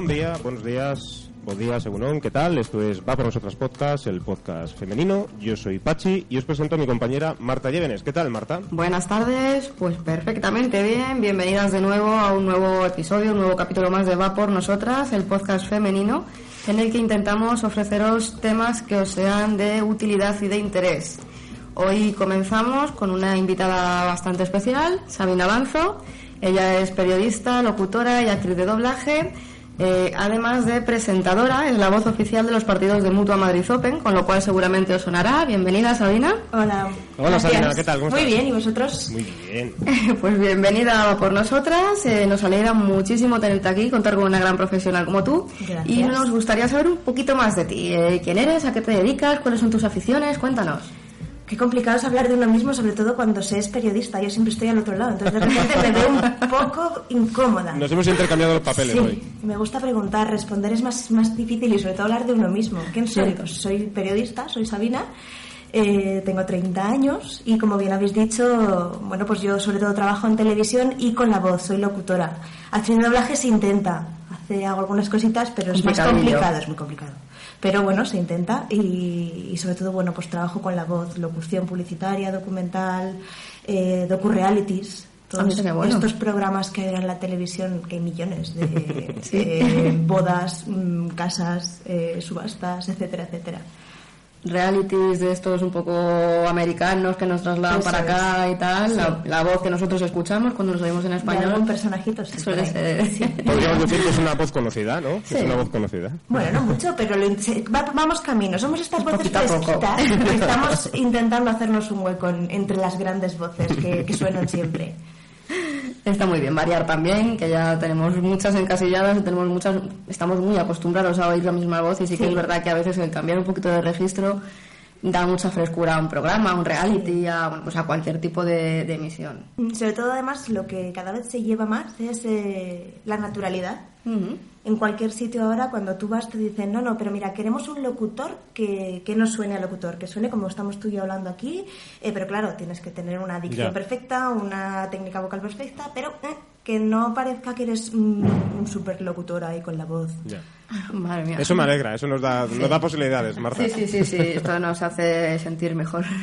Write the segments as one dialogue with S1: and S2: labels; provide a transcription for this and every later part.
S1: Buen día, buenos días, buen día, según ¿qué tal? Esto es Va por Nosotras Podcast, el podcast femenino. Yo soy Pachi y os presento a mi compañera Marta Llévenes. ¿Qué tal, Marta?
S2: Buenas tardes, pues perfectamente bien. Bienvenidas de nuevo a un nuevo episodio, un nuevo capítulo más de Va por Nosotras, el podcast femenino, en el que intentamos ofreceros temas que os sean de utilidad y de interés. Hoy comenzamos con una invitada bastante especial, Sabina Banzo. Ella es periodista, locutora y actriz de doblaje eh, además de presentadora, es la voz oficial de los partidos de Mutua Madrid Open, con lo cual seguramente os sonará. Bienvenida, Sabina.
S3: Hola.
S1: Hola, Sabina, ¿qué tal? ¿Cómo
S3: Muy
S1: estás?
S3: bien, ¿y vosotros?
S1: Muy bien.
S2: Pues bienvenida por nosotras. Eh, nos alegra muchísimo tenerte aquí, contar con una gran profesional como tú.
S3: Gracias.
S2: Y nos gustaría saber un poquito más de ti. Eh, ¿Quién eres? ¿A qué te dedicas? ¿Cuáles son tus aficiones? Cuéntanos.
S3: Qué complicado es hablar de uno mismo, sobre todo cuando se es periodista. Yo siempre estoy al otro lado, entonces de repente me veo un poco incómoda.
S1: Nos hemos intercambiado los papeles
S3: Sí,
S1: hoy.
S3: me gusta preguntar, responder es más, más difícil y sobre todo hablar de uno mismo. ¿Quién soy? Pues soy periodista, soy Sabina, eh, tengo 30 años y como bien habéis dicho, bueno, pues yo sobre todo trabajo en televisión y con la voz, soy locutora. Haciendo doblaje se intenta, hace, hago algunas cositas, pero es más complicado, es muy complicado. Pero bueno, se intenta y, y sobre todo, bueno, pues trabajo con la voz, locución publicitaria, documental, eh, docu-realities.
S2: Ah, qué bueno.
S3: estos programas que hay en la televisión, que hay millones de eh, bodas, mm, casas, eh, subastas, etcétera, etcétera.
S2: Realities de estos un poco americanos que nos trasladan
S3: Eso
S2: para acá y tal.
S3: Sí.
S2: La, la voz que nosotros escuchamos cuando nos oímos en español.
S3: algún personajito, sí,
S2: Suele ser.
S1: Podríamos decir que es una voz conocida, ¿no?
S3: Sí.
S1: Es una voz conocida.
S3: Bueno, no mucho, pero lo va- vamos camino. Somos estas voces fresquitas que estamos intentando hacernos un hueco en- entre las grandes voces que, que suenan siempre.
S2: Está muy bien variar también, que ya tenemos muchas encasilladas, y tenemos muchas, estamos muy acostumbrados a oír la misma voz y sí que es verdad que a veces el cambiar un poquito de registro da mucha frescura a un programa, a un reality, a, bueno, pues a cualquier tipo de, de emisión.
S3: Mm, Sobre todo, además, lo que cada vez se lleva más es eh, la naturalidad. En cualquier sitio ahora, cuando tú vas, te dicen, no, no, pero mira, queremos un locutor que, que no suene a locutor, que suene como estamos tú y yo hablando aquí, eh, pero claro, tienes que tener una dicción
S1: Ya.
S3: perfecta, una técnica vocal perfecta, pero eh, que no parezca que eres mm, un superlocutor ahí con la voz.
S1: Ya.
S2: Madre mía.
S1: Eso me alegra, eso nos da, nos da posibilidades, Marta.
S2: Sí, sí, sí, sí, esto nos hace sentir mejor.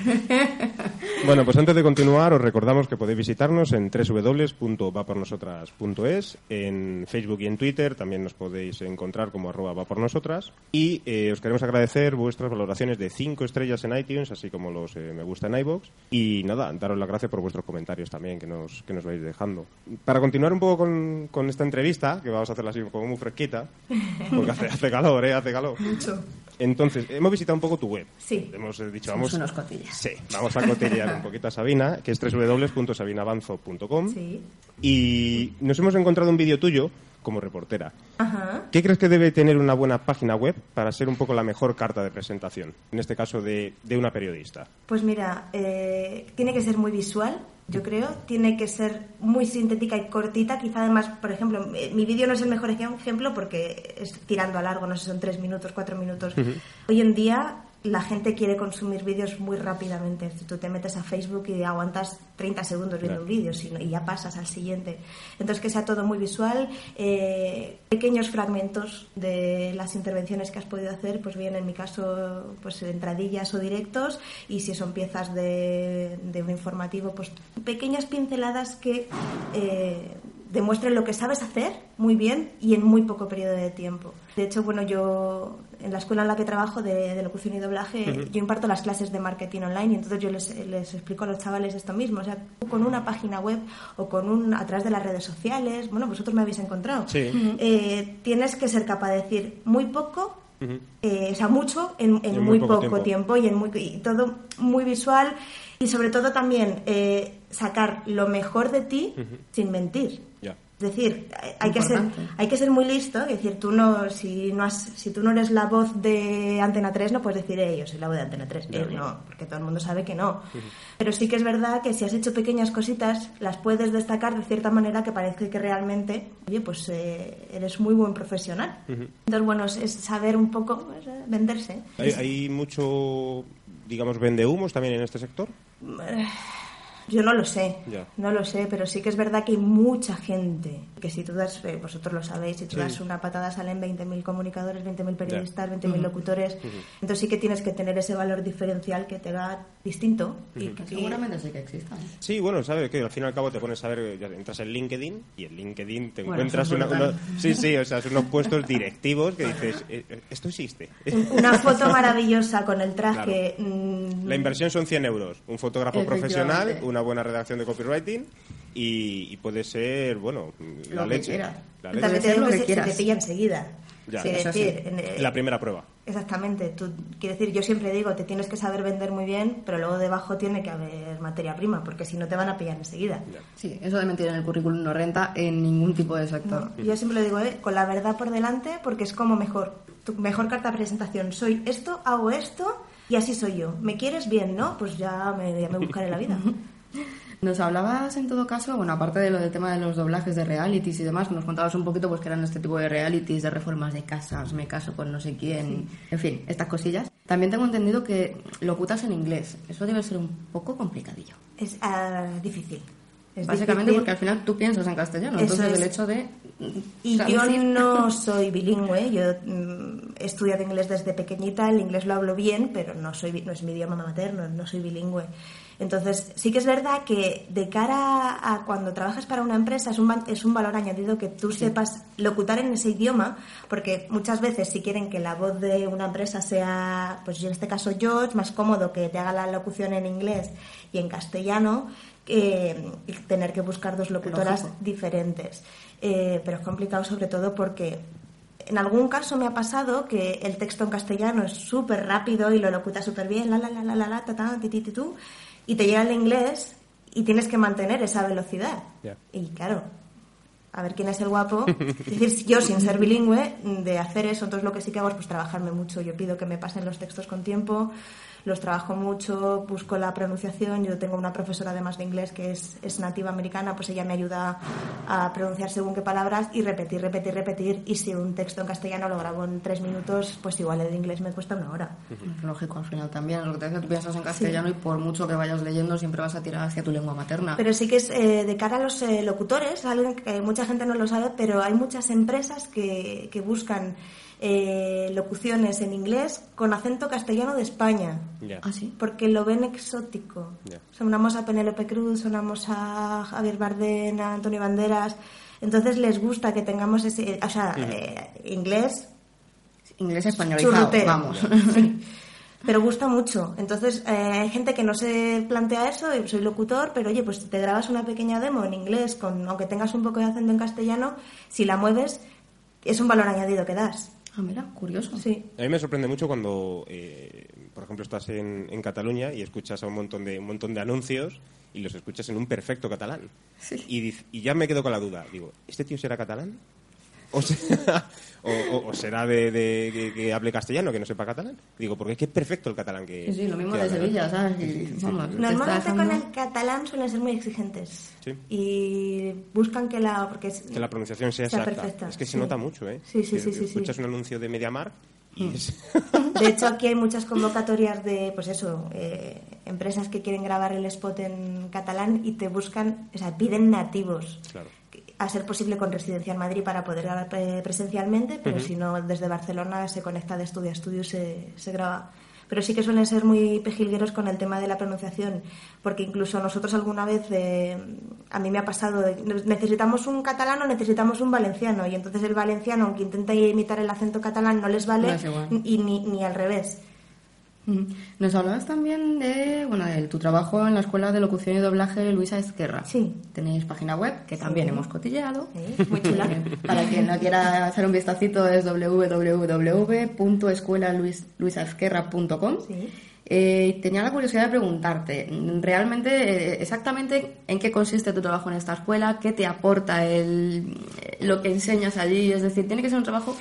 S1: Bueno, pues antes de continuar, os recordamos que podéis visitarnos en www.vapornosotras.es, en Facebook y en Twitter, también nos podéis encontrar como arroba vapornosotras, y eh, os queremos agradecer vuestras valoraciones de 5 estrellas en iTunes, así como los eh, me gusta en iVoox, y nada, daros las gracias por vuestros comentarios también que nos, que nos vais dejando. Para continuar un poco con, con esta entrevista, que vamos a hacerla así como muy fresquita, porque hace, hace calor, ¿eh? Hace calor.
S3: Mucho.
S1: Entonces, hemos visitado un poco tu web.
S3: Sí.
S1: Hemos eh, dicho, vamos...
S2: unos cotillas.
S1: Sí, vamos a cotillear un poquito a Sabina, que es www.sabinabanzo.com.
S3: Sí.
S1: Y nos hemos encontrado un vídeo tuyo como reportera.
S3: Ajá.
S1: ¿Qué crees que debe tener una buena página web para ser un poco la mejor carta de presentación? En este caso, de, de una periodista.
S3: Pues mira, eh, tiene que ser muy visual, yo creo. Tiene que ser muy sintética y cortita. Quizá además, por ejemplo, eh, mi vídeo no es el mejor ejemplo porque es tirando a largo, no sé, son tres minutos, cuatro minutos. Hoy en día la gente quiere consumir vídeos muy rápidamente. Si tú te metes a Facebook y aguantas 30 segundos viendo un vídeo y ya pasas al siguiente. Entonces que sea todo muy visual, eh, pequeños fragmentos de las intervenciones que has podido hacer, pues bien en mi caso pues entradillas o directos y si son piezas de, de un informativo, pues pequeñas pinceladas que eh, demuestres lo que sabes hacer muy bien y en muy poco periodo de tiempo. De hecho, bueno, yo en la escuela en la que trabajo de, locución y doblaje, yo imparto las clases de marketing online y entonces yo les, les, explico a los chavales esto mismo. O sea, con una página web o con un a través de las redes sociales, bueno, vosotros me habéis encontrado. Eh, tienes que ser capaz de decir muy poco eh, o sea, mucho en, muy, poco, tiempo. y, en muy, y todo muy visual y sobre todo también eh, sacar lo mejor de ti sin mentir. Es decir, hay que, ser, hay que ser muy listo, es decir, tú no, si, no has, si tú no eres la voz de Antena 3, no puedes decir, eh, yo soy la voz de Antena 3. Eh, no, porque todo el mundo sabe que no. Pero sí que es verdad que si has hecho pequeñas cositas, las puedes destacar de cierta manera que parece que realmente, oye, pues eh, eres muy buen profesional. Entonces, bueno, es, saber un poco pues, venderse.
S1: ¿Hay, ¿Hay mucho, digamos, vende humos también en este sector?
S3: Yo no lo sé, no lo sé, pero sí que es verdad que hay mucha gente, que si tú das, eh, vosotros lo sabéis, si tú das una patada salen 20.000 comunicadores, 20.000 periodistas, 20.000 locutores, entonces sí que tienes que tener ese valor diferencial que te da distinto.
S2: y que seguramente sí que exista.
S1: Sí, bueno, sabes que al fin y al cabo te pones a ver, ya entras en LinkedIn y en LinkedIn te encuentras unos, sí, sí, o sea, unos puestos directivos que dices, eh, eh, esto existe.
S3: Una foto maravillosa con el traje.
S1: Mm, La inversión son 100 euros, un fotógrafo profesional, una buena redacción de copywriting y, puede ser, bueno, la leche.
S3: La También te digo que, se, te pilla enseguida.
S1: la primera prueba.
S3: Exactamente. Tú, quiero decir, yo siempre digo, te tienes que saber vender muy bien, pero luego debajo tiene que haber materia prima, porque si no te van a pillar enseguida.
S2: Sí, eso de mentir en el currículum no renta en ningún tipo de sector.
S3: yo siempre lo digo, ¿eh? con la verdad por delante, porque es como mejor. Tu mejor carta de presentación. Soy esto, hago esto y así soy yo. ¿Me quieres bien, no? Pues ya me, ya me buscaré la vida.
S2: Nos hablabas en todo caso, bueno, aparte de lo del tema de los doblajes de realities y demás, nos contabas un poquito pues que eran este tipo de realities, de reformas de casas, me caso con no sé quién, en fin, estas cosillas. También tengo entendido que locutas en inglés. Eso debe ser un poco complicadillo.
S3: Es ah, difícil.
S2: Básicamente porque al final tú piensas en castellano, entonces el hecho de...
S3: Y yo no soy bilingüe, yo mm, he estudiado inglés desde pequeñita, el inglés lo hablo bien, pero no, soy, no es mi idioma materno, no soy bilingüe. Entonces, sí que es verdad que de cara a cuando trabajas para una empresa es un, es un valor añadido que tú sepas locutar en ese idioma, porque muchas veces si quieren que la voz de una empresa sea, pues en este caso yo, es más cómodo que te haga la locución en inglés y en castellano, eh, tener que buscar dos locutoras diferentes. Eh, pero es complicado sobre todo porque en algún caso me ha pasado que el texto en castellano es súper rápido y lo locuta súper bien, la la la la la la, ta, ta, ti, ti, ti, tú, y te llega el inglés y tienes que mantener esa velocidad. Y claro, a ver quién es el guapo. Es decir, yo sin ser bilingüe, de hacer eso, entonces lo que sí que hago es pues trabajarme mucho. Yo pido que me pasen los textos con tiempo, los trabajo mucho, busco la pronunciación. Yo tengo una profesora además de inglés que es, es nativa americana, pues ella me ayuda a pronunciar según qué palabras y repetir, repetir, repetir. Y si un texto en castellano lo grabo en tres minutos, pues igual el de inglés me cuesta una hora.
S2: Lógico, al final también. Lo que te hace tú piensas en castellano y por mucho que vayas leyendo siempre vas a tirar hacia tu lengua materna.
S3: Pero sí que es eh, de cara a los eh, locutores, algo que mucha gente no lo sabe, pero hay muchas empresas que, que buscan eh, locuciones en inglés con acento castellano de España.
S2: ¿Ah,
S3: Porque lo ven exótico. Sonamos a Penélope Cruz, sonamos a Javier Bardem, a Antonio Banderas. Entonces les gusta que tengamos ese. O sea, eh, inglés.
S2: Inglés españolizado, vamos.
S3: Pero gusta mucho. Entonces, eh, hay gente que no se plantea eso, soy locutor, pero oye, pues te grabas una pequeña demo en inglés, con, aunque tengas un poco de acento en castellano, si la mueves, es un valor añadido que das.
S2: Ah, mira, curioso.
S3: Sí.
S1: A mí me sorprende mucho cuando, eh, por ejemplo, estás en, en, Cataluña y escuchas a un montón de un montón de anuncios y los escuchas en un perfecto catalán.
S2: Sí.
S1: Y, y ya me quedo con la duda. Digo, ¿este tío será catalán? o será, o, será de, que hable castellano, que no sepa catalán. Digo, porque es que es perfecto el catalán que.
S2: Sí, lo mismo de Sevilla, ¿sabes?
S3: Normalmente con el catalán suelen ser muy exigentes. Y buscan que la. Porque
S1: que la pronunciación sea, exacta. Es que se nota mucho, ¿eh?
S3: Sí, sí, sí.
S1: escuchas un anuncio de Mediamar y mm. es...
S3: De hecho, aquí hay muchas convocatorias de, pues eso, eh, empresas que quieren grabar el spot en catalán y te buscan, o sea, piden nativos.
S1: Claro
S3: a ser posible con residencia en Madrid para poder grabar presencialmente, pero si no, desde Barcelona se conecta de estudio a estudio y se, se graba. pero sí que suelen ser muy pejilgueros con el tema de la pronunciación, porque incluso nosotros alguna vez, eh, a mí me ha pasado, necesitamos un catalán o necesitamos un valenciano, y entonces el valenciano, aunque intenta imitar el acento catalán, no les vale, y ni, ni al revés.
S2: Nos hablabas también de, bueno, de tu trabajo en la Escuela de Locución y Doblaje Luisa Esquerra.
S3: Sí.
S2: Tenéis página web, que también hemos cotilleado. muy chula. Para quien no quiera hacer un vistacito es www.escuelaluisaesquerra.com. Sí. Eh, tenía la curiosidad de preguntarte, realmente, eh, exactamente en qué consiste tu trabajo en esta escuela, qué te aporta el, lo que enseñas allí, es decir, tiene que ser un trabajo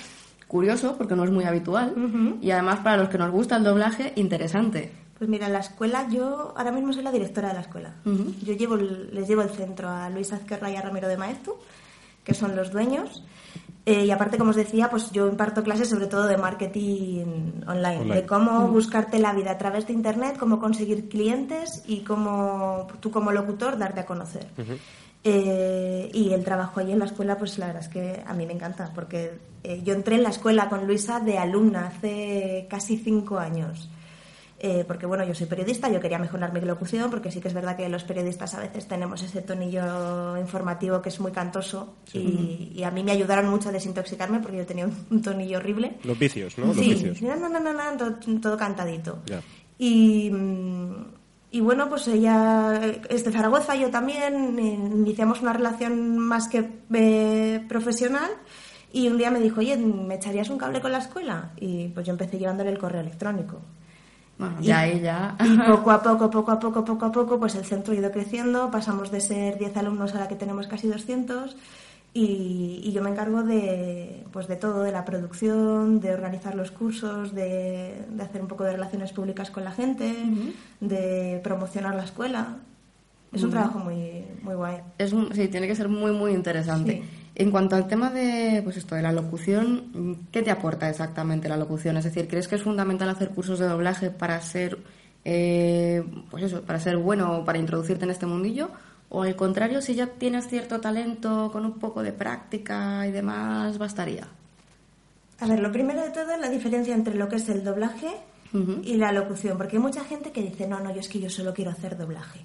S2: curioso porque no es muy habitual y además para los que nos gusta el doblaje, interesante.
S3: Pues mira, en la escuela yo ahora mismo soy la directora de la escuela. Yo llevo les llevo el centro a Luis Azquerra y a Ramiro de Maestu, que son los dueños. Eh, y aparte, como os decía, pues yo imparto clases sobre todo de marketing online, de cómo buscarte la vida a través de Internet, cómo conseguir clientes y cómo tú como locutor darte a conocer. Eh, y el trabajo ahí en la escuela, pues la verdad es que a mí me encanta, porque eh, yo entré en la escuela con Luisa de alumna hace casi cinco años. Eh, porque bueno, yo soy periodista, yo quería mejorar mi locución, porque sí que es verdad que los periodistas a veces tenemos ese tonillo informativo que es muy cantoso y, a mí me ayudaron mucho a desintoxicarme porque yo tenía un, tonillo horrible.
S1: Los vicios, ¿no?
S3: Sí, no, no, no, no, todo, cantadito. Y, mm, y bueno, pues ella es de Zaragoza, yo también, iniciamos una relación más que eh, profesional y un día me dijo, oye, ¿me echarías un cable con la escuela? Y pues yo empecé llevándole el correo electrónico.
S2: Bueno, ya ella.
S3: Y poco a poco, poco a poco, poco a poco, pues el centro ha ido creciendo, pasamos de ser 10 alumnos a la que tenemos casi 200 y, yo me encargo de, pues de todo, de la producción, de organizar los cursos, de, hacer un poco de relaciones públicas con la gente, de promocionar la escuela. Es un trabajo muy, muy guay.
S2: Es, sí, tiene que ser muy, muy interesante. En cuanto al tema de, pues esto, de la locución, ¿qué te aporta exactamente la locución? Es decir, ¿crees que es fundamental hacer cursos de doblaje para ser, eh, pues eso, para ser bueno o para introducirte en este mundillo? O al contrario, si ya tienes cierto talento con un poco de práctica y demás, bastaría.
S3: A ver, lo primero de todo es la diferencia entre lo que es el doblaje y la locución, porque hay mucha gente que dice, no, no, yo es que yo solo quiero hacer doblaje.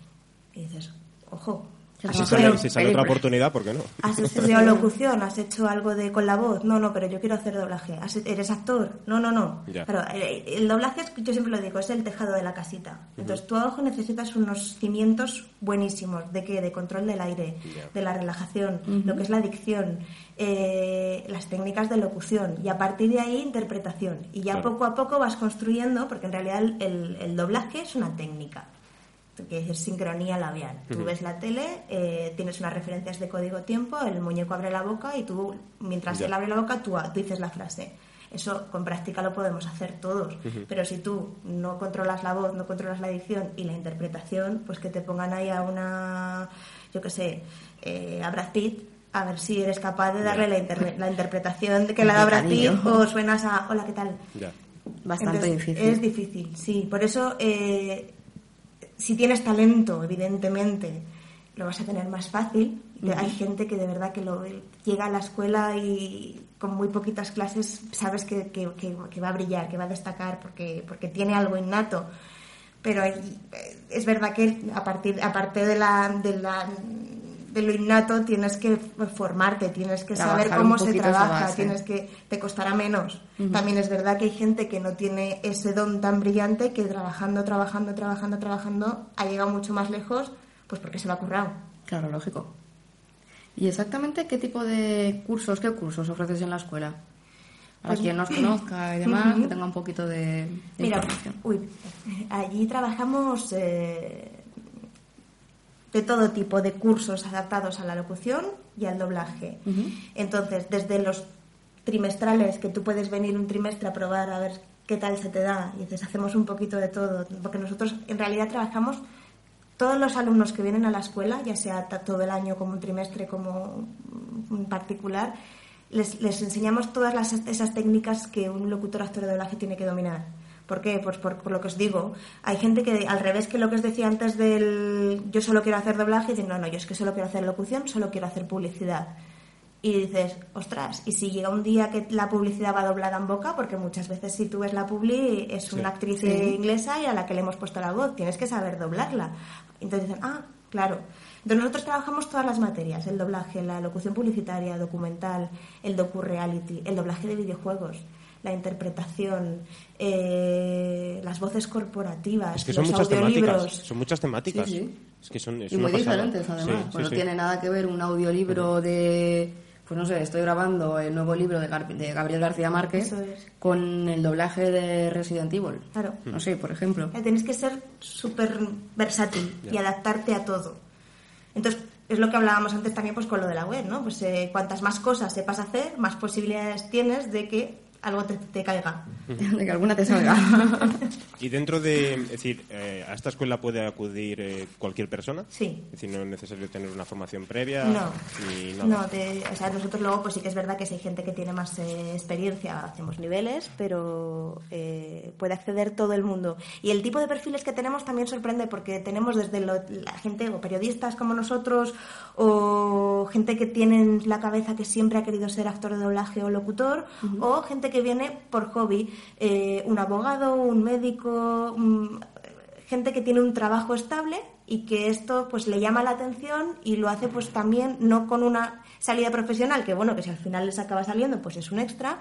S3: Y dices, ojo,
S1: si sale, si sale otra oportunidad, ¿por qué no?
S3: ¿Has estudiado locución? ¿Has hecho algo de con la voz? No, no, pero yo quiero hacer doblaje. ¿Eres actor? No, no, no. Claro, el, doblaje, es, yo siempre lo digo, es el tejado de la casita. Entonces, tú abajo necesitas unos cimientos buenísimos. ¿De qué? De control del aire, de la relajación, lo que es la dicción, eh, las técnicas de locución. Y a partir de ahí, interpretación. Y ya poco a poco vas construyendo, porque en realidad el doblaje es una técnica que es sincronía labial. Tú ves la tele, eh, tienes unas referencias de código tiempo, el muñeco abre la boca y tú, mientras él abre la boca, tú, dices la frase. Eso con práctica lo podemos hacer todos, pero si tú no controlas la voz, no controlas la dicción y la interpretación, pues que te pongan ahí a una, yo qué sé, eh, a Brad Pitt, a ver si eres capaz de darle la, la interpretación que le da Brad Pitt o suenas a hola, ¿qué tal?
S2: Bastante difícil.
S3: Es difícil, sí. Por eso eh, si tienes talento, evidentemente, lo vas a tener más fácil. Hay gente que de verdad que lo, llega a la escuela y con muy poquitas clases sabes que, va a brillar, que va a destacar porque, porque tiene algo innato. Pero es verdad que a partir aparte de la, de la de lo innato tienes que formarte, tienes que saber cómo se trabaja, tienes que te costará menos. También es verdad que hay gente que no tiene ese don tan brillante que trabajando, trabajando, trabajando, trabajando ha llegado mucho más lejos, pues porque se lo ha currado.
S2: Claro, lógico. ¿Y exactamente qué tipo de cursos, qué cursos ofreces en la escuela? Para pues, quien nos conozca y demás, que tenga un poquito de,
S3: Mira, uy, allí trabajamos eh, de todo tipo de cursos adaptados a la locución y al doblaje. Entonces, desde los trimestrales, que tú puedes venir un trimestre a probar a ver qué tal se te da, y dices, hacemos un poquito de todo, porque nosotros en realidad trabajamos todos los alumnos que vienen a la escuela, ya sea todo el año como un trimestre, como un particular, les, les enseñamos todas las, esas técnicas que un locutor actor de doblaje tiene que dominar ¿Por qué? Pues por, lo que os digo. Hay gente que, al revés que lo que os decía antes del yo solo quiero hacer doblaje, dice, no, no, yo es que solo quiero hacer locución, solo quiero hacer publicidad. y dices, ostras, y si llega un día que la publicidad va doblada en boca, porque muchas veces si tú ves la publi es una actriz inglesa y a la que le hemos puesto la voz, tienes que saber doblarla. Entonces dicen, ah, claro. Entonces nosotros trabajamos todas las materias, el doblaje, la locución publicitaria, documental, el docu-reality, el doblaje de videojuegos, la interpretación, eh, las voces corporativas,
S1: es que son
S3: los
S1: muchas
S3: audiolibros.
S1: temáticas. Son muchas temáticas.
S2: Sí, sí.
S1: Es que son, es
S2: y
S1: una
S2: muy
S1: pasada.
S2: diferentes además.
S1: Sí,
S2: pues no
S1: sí.
S2: tiene nada que ver un audiolibro de, pues no sé, estoy grabando el nuevo libro de, Gar- de Gabriel García Márquez
S3: es.
S2: con el doblaje de Resident Evil.
S3: Claro.
S2: No sé, por ejemplo.
S3: Tienes que ser súper versátil y adaptarte a todo. Entonces, es lo que hablábamos antes también pues con lo de la web, ¿no? Pues eh, cuantas más cosas sepas hacer, más posibilidades tienes de que algo te, te caiga.
S2: De que alguna te salga.
S1: Y dentro de, es decir, eh, ¿a esta escuela puede acudir eh, cualquier persona?
S3: Sí.
S1: Es decir, no es necesario tener una formación previa
S3: No,
S1: ni nada.
S3: no te- o sea, nosotros luego pues sí que es verdad que si hay gente que tiene más eh, experiencia, hacemos niveles, pero eh, puede acceder todo el mundo. Y el tipo de perfiles que tenemos también sorprende porque tenemos desde lo- la gente o periodistas como nosotros o gente que tiene en la cabeza que siempre ha querido ser actor de doblaje o locutor o gente que viene por hobby, eh, un abogado, un médico, gente que tiene un trabajo estable y que esto pues le llama la atención y lo hace pues también no con una salida profesional que bueno que si al final les acaba saliendo pues es un extra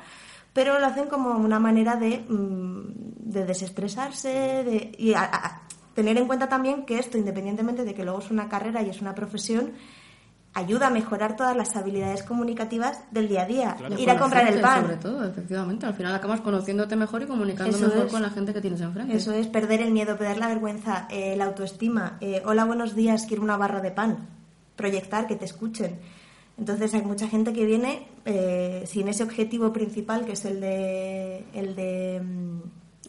S3: pero lo hacen como una manera de, mm, de desestresarse de, y a- a- tener en cuenta también que esto independientemente de que luego es una carrera y es una profesión ayuda a mejorar todas las habilidades comunicativas del día a día ir a comprar el pan
S2: Sobre todo, efectivamente. Al final acabas conociéndote mejor y comunicando
S3: Eso
S2: mejor
S3: es.
S2: con la gente que tienes enfrente.
S3: Eso es, perder el miedo, perder la vergüenza, eh, la autoestima. eh, Hola, buenos días, quiero una barra de pan. Proyectar, que te escuchen. Entonces hay mucha gente que viene eh, sin ese objetivo principal, que es el de, el de, mm,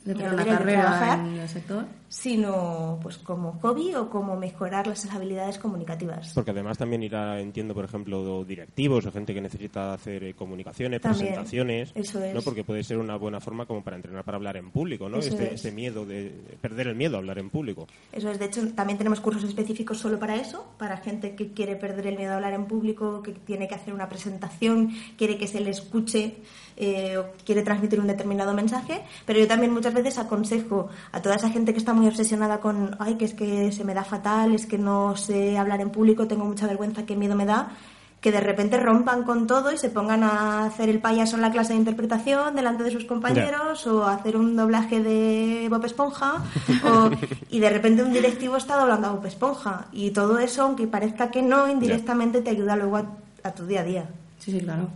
S2: De carrera
S3: trabajar,
S2: en el sector.
S3: sino pues como hobby o como mejorar las habilidades comunicativas.
S1: Porque además también irá, entiendo, por ejemplo, directivos o gente que necesita hacer eh, comunicaciones,
S3: También,
S1: presentaciones,
S3: eso es.
S1: ¿no? Porque puede ser una buena forma como para entrenar para hablar en público, ¿no? Este,
S3: es.
S1: este miedo de perder el miedo a hablar en público.
S3: Eso es, de hecho, también tenemos cursos específicos solo para eso, para gente que quiere perder el miedo a hablar en público, que tiene que hacer una presentación, quiere que se le escuche eh, o quiere transmitir un determinado mensaje. Pero yo también muchas veces aconsejo a toda esa gente que está muy obsesionada con, ay, que es que se me da fatal, es que no sé hablar en público, tengo mucha vergüenza, qué miedo me da que de repente rompan con todo y se pongan a hacer el payaso en la clase de interpretación delante de sus compañeros o a hacer un doblaje de Bob Esponja o- y de repente un directivo está doblando a Bob Esponja y todo eso, aunque parezca que no, indirectamente te ayuda luego a, a tu día a día.
S2: Sí, sí, claro.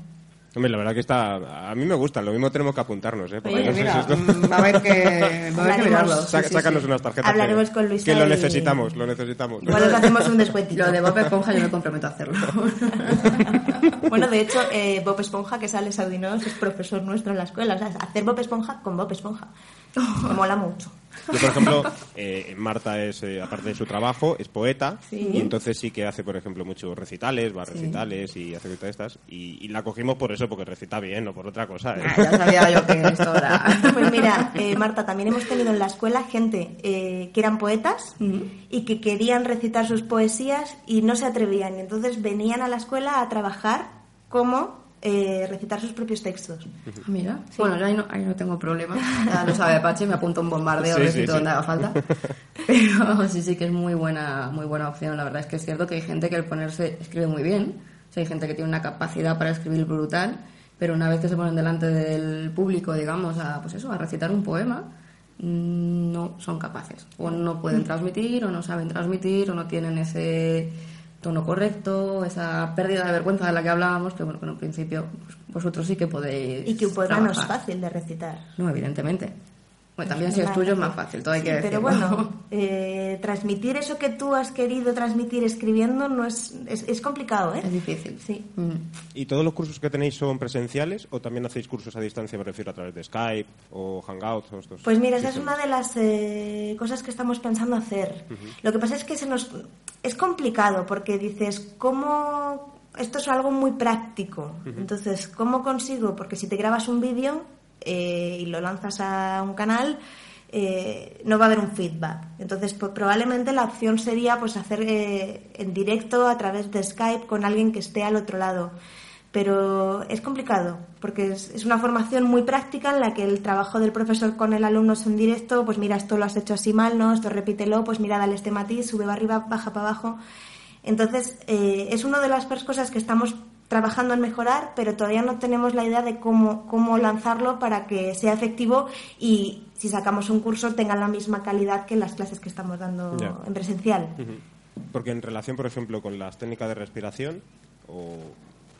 S1: Hombre, la verdad que está... A mí me gusta, lo mismo tenemos que apuntarnos, ¿eh? Porque
S2: Oye,
S1: no sé
S2: mira,
S1: si esto-
S2: mm, va a haber que, va a haber que
S3: Hablaremos.
S2: mirarlo.
S1: Sa-
S2: Sí, sí,
S1: sácanos
S2: sí.
S1: unas tarjetas.
S3: Hablaremos
S1: que,
S3: con Luisa
S1: Que lo
S3: y-
S1: necesitamos, lo necesitamos.
S3: Igual os hacemos un descuentito.
S2: Lo de Bob Esponja yo me comprometo a hacerlo.
S3: Bueno, de hecho, eh, Bob Esponja, que sale Saudinos, es profesor nuestro en la escuela. O sea, hacer Bob Esponja con Bob Esponja. Me mola mucho.
S1: Yo, por ejemplo, eh, Marta es, eh, aparte de su trabajo, es poeta
S3: Sí.
S1: y entonces sí que hace, por ejemplo, muchos recitales, va a recitales y hace cosas de estas. Y, y la cogimos por eso, porque recita bien, no por otra cosa. ¿eh?
S2: Ah, ya sabía yo que esto era...
S3: Pues mira, eh, Marta, también hemos tenido en la escuela gente eh, que eran poetas y que querían recitar sus poesías y no se atrevían. Y entonces venían a la escuela a trabajar como eh, recitar sus propios textos.
S2: Mira, bueno, yo ahí no, ahí no tengo problema. Ya lo sabe Pachi, me apunto un bombardeo
S1: Sí,
S2: de
S1: sí,
S2: donde haga falta. Pero sí, sí que es muy buena, muy buena opción. La verdad es que es cierto que hay gente que al ponerse escribe muy bien. O sea, hay gente que tiene una capacidad para escribir brutal, pero una vez que se ponen delante del público, digamos, a, pues eso, a recitar un poema, mm, no son capaces. O no pueden transmitir, o no saben transmitir, o no tienen ese tono correcto, esa pérdida de vergüenza de la que hablábamos, que bueno, que en un principio pues, vosotros sí que podéis
S3: Y que un poema no es fácil de recitar.
S2: No, evidentemente. Bueno, también si es tuyo es más fácil, todo hay que decirlo.
S3: Pero bueno, eh, transmitir eso que tú has querido transmitir escribiendo no es, es, es complicado, ¿eh?
S2: Es difícil.
S3: Sí.
S2: Mm.
S1: ¿Y todos los cursos que tenéis son presenciales o también hacéis cursos a distancia, me refiero a través de Skype o Hangouts o estos?
S3: Pues mira, esa es una de las eh, cosas que estamos pensando hacer. Lo que pasa es que se nos es complicado porque dices, ¿cómo esto es algo muy práctico? Entonces, ¿cómo consigo? Porque si te grabas un vídeo eh, y lo lanzas a un canal, eh, no va a haber un feedback. Entonces, pues, probablemente la opción sería pues hacer eh, en directo a través de Skype con alguien que esté al otro lado. pero es complicado porque es, es, una formación muy práctica en la que el trabajo del profesor con el alumno es en directo, pues mira, esto lo has hecho así mal, ¿no? Esto repítelo, pues mira, dale este matiz, sube para arriba, baja para abajo. Entonces, eh, es una de las cosas que estamos trabajando en mejorar, pero todavía no tenemos la idea de cómo, cómo lanzarlo para que sea efectivo y si sacamos un curso tenga la misma calidad que las clases que estamos dando en presencial.
S1: Porque en relación, por ejemplo, con las técnicas de respiración, o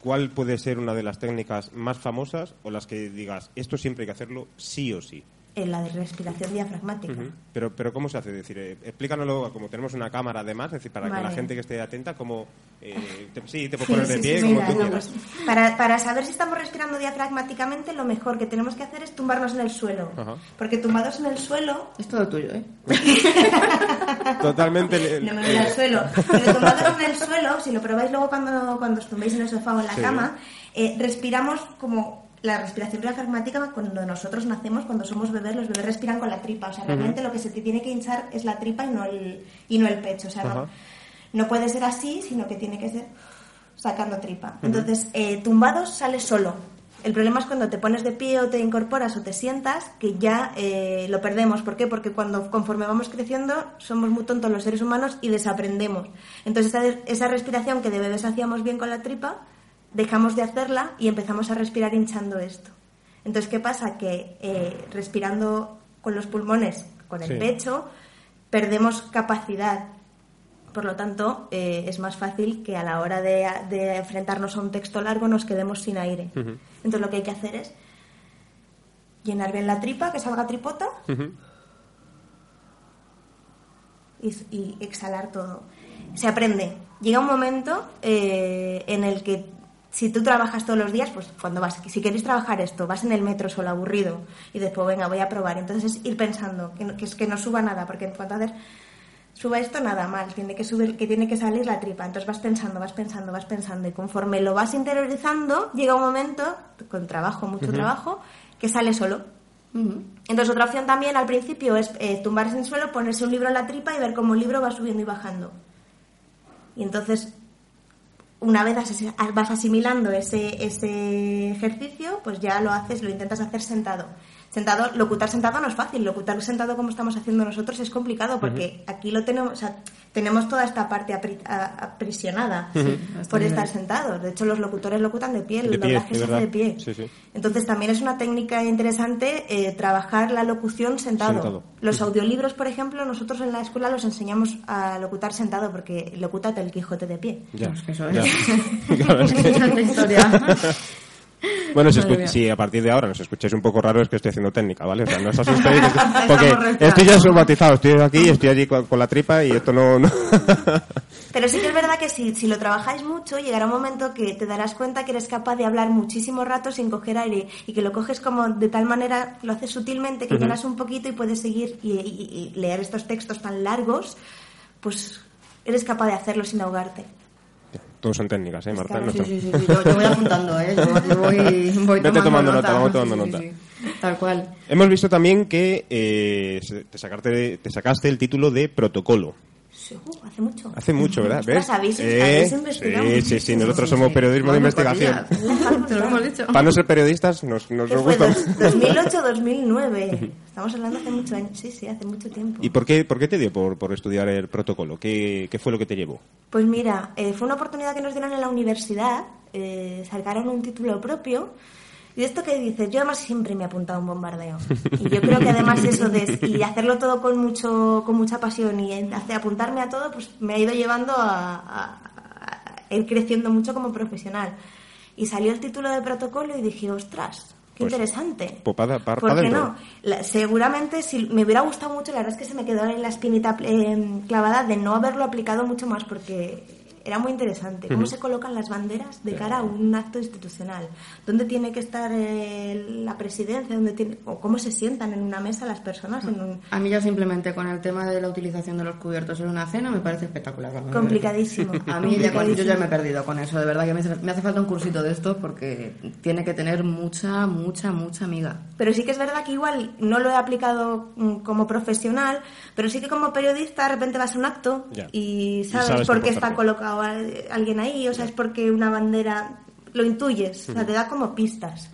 S1: ¿cuál puede ser una de las técnicas más famosas o las que digas, esto siempre hay que hacerlo sí o sí?
S3: En la de respiración diafragmática.
S1: pero, pero ¿cómo se hace? decir, eh, explícanoslo, como tenemos una cámara además, es decir, para que la gente que esté atenta, como... Eh, sí, te puedo poner de pie, como tú
S3: pues, para, para, saber si estamos respirando diafragmáticamente, lo mejor que tenemos que hacer es tumbarnos en el suelo. Porque tumbados en el suelo...
S2: Es todo tuyo, ¿eh?
S1: Totalmente...
S3: no me en el suelo. Pero tumbados en el suelo, si lo probáis luego cuando, cuando os tumbéis en el sofá o en la cama, eh, respiramos como la respiración diafragmática cuando nosotros nacemos, cuando somos bebés, los bebés respiran con la tripa. O sea, realmente lo que se te tiene que hinchar es la tripa y no el, y no el pecho. O sea, no, puede ser así, sino que tiene que ser sacando tripa. Entonces, eh, tumbados sale solo. El problema es cuando te pones de pie o te incorporas o te sientas, que ya eh, lo perdemos. ¿Por qué? Porque cuando conforme vamos creciendo somos muy tontos los seres humanos y desaprendemos. Entonces esa, esa respiración que de bebés hacíamos bien con la tripa, dejamos de hacerla y empezamos a respirar hinchando esto. Entonces, ¿qué pasa? Que eh, respirando con los pulmones, con el pecho, perdemos capacidad. Por lo tanto, eh, es más fácil que a la hora de, enfrentarnos a un texto largo nos quedemos sin aire. Entonces, lo que hay que hacer es llenar bien la tripa, que salga tripota, y, exhalar todo. Se aprende. Llega un momento eh, en el que si tú trabajas todos los días, pues cuando vas, si queréis trabajar esto, vas en el metro solo aburrido y después, venga, voy a probar. Entonces es ir pensando que, no, que, es que no suba nada, porque en cuanto a hacer, suba esto, nada mal, tiene que, subir, que tiene que salir la tripa. Entonces vas pensando, vas pensando, vas pensando y conforme lo vas interiorizando, llega un momento, con trabajo, mucho trabajo, que sale solo. Entonces otra opción también al principio es eh, tumbarse en el suelo, ponerse un libro en la tripa y ver cómo el libro va subiendo y bajando. Y entonces una vez vas asimilando ese, ese ejercicio, pues ya lo haces, lo intentas hacer sentado. Sentado, locutar sentado no es fácil, locutar sentado como estamos haciendo nosotros es complicado porque aquí lo tenemos, o sea, tenemos toda esta parte aprisionada por estar sentados. De hecho, los locutores locutan de pie, el doblaje se hace de pie. Entonces, también es una técnica interesante eh, trabajar la locución sentado. Los audiolibros, por ejemplo, nosotros en la escuela los enseñamos a locutar sentado porque locútate el Quijote de pie.
S2: Ya, es que eso es. que...
S1: Bueno, si, a partir de ahora nos escucháis un poco raro es que estoy haciendo técnica, ¿vale? O sea, no os asustéis. porque estoy ya somatizado, estoy aquí, estoy allí con, la tripa y esto no...
S3: Pero sí que es verdad que si, si lo trabajáis mucho, llegará un momento que te darás cuenta que eres capaz de hablar muchísimo rato sin coger aire y que lo coges como de tal manera, lo haces sutilmente, que llegas un poquito y puedes seguir y leer estos textos tan largos, pues eres capaz de hacerlo sin ahogarte.
S1: Todos son técnicas, ¿eh, Marta?
S2: sí, sí, sí, Yo, voy apuntando, ¿eh? Yo, voy, voy
S1: Vete tomando, nota, vamos tomando nota.
S2: Tal cual.
S1: Hemos visto también que eh, te, sacaste, te sacaste el título de protocolo.
S3: Uh, hace mucho.
S1: Hace mucho, ¿verdad?
S3: ¿Ves? ¿Habéis, eh, Sí,
S1: sí, sí, nosotros somos periodismo de investigación.
S2: Te lo hemos dicho.
S1: Para no ser periodistas nos, nos, nos gusta.
S3: 2008-2009. Estamos hablando hace mucho años. Sí, sí, hace mucho tiempo.
S1: ¿Y por qué, por qué te dio por, por estudiar el protocolo? ¿Qué, ¿Qué, fue lo que te llevó?
S3: Pues mira, eh, fue una oportunidad que nos dieron en la universidad. Eh, sacaron un título propio y esto que dices, yo además siempre me he apuntado a un bombardeo. Y yo creo que además eso de y hacerlo todo con mucho con mucha pasión y apuntarme a todo, pues me ha ido llevando a, ir creciendo mucho como profesional. Y salió el título de protocolo y dije, ostras, qué pues, interesante.
S1: Pues para,
S3: ¿Por qué no? seguramente si me hubiera gustado mucho, la verdad es que se me quedó en la espinita eh, clavada de no haberlo aplicado mucho más porque era muy interesante. ¿Cómo se colocan las banderas de cara a un acto institucional? ¿Dónde tiene que estar eh, la presidencia? ¿Dónde tiene, ¿O cómo se sientan en una mesa las personas?
S2: A mí ya simplemente con el tema de la utilización de los cubiertos en una cena me parece espectacular.
S3: Complicadísimo.
S2: a mí Ya, yo ya me he perdido con eso. De verdad que me hace, falta un cursito de esto porque tiene que tener mucha, mucha, mucha amiga.
S3: Pero sí que es verdad que igual no lo he aplicado mm, como profesional, pero sí que como periodista de repente vas a un acto y sabes por qué está colocado alguien ahí, o sea, es porque una bandera lo intuyes, o sea, te da como pistas.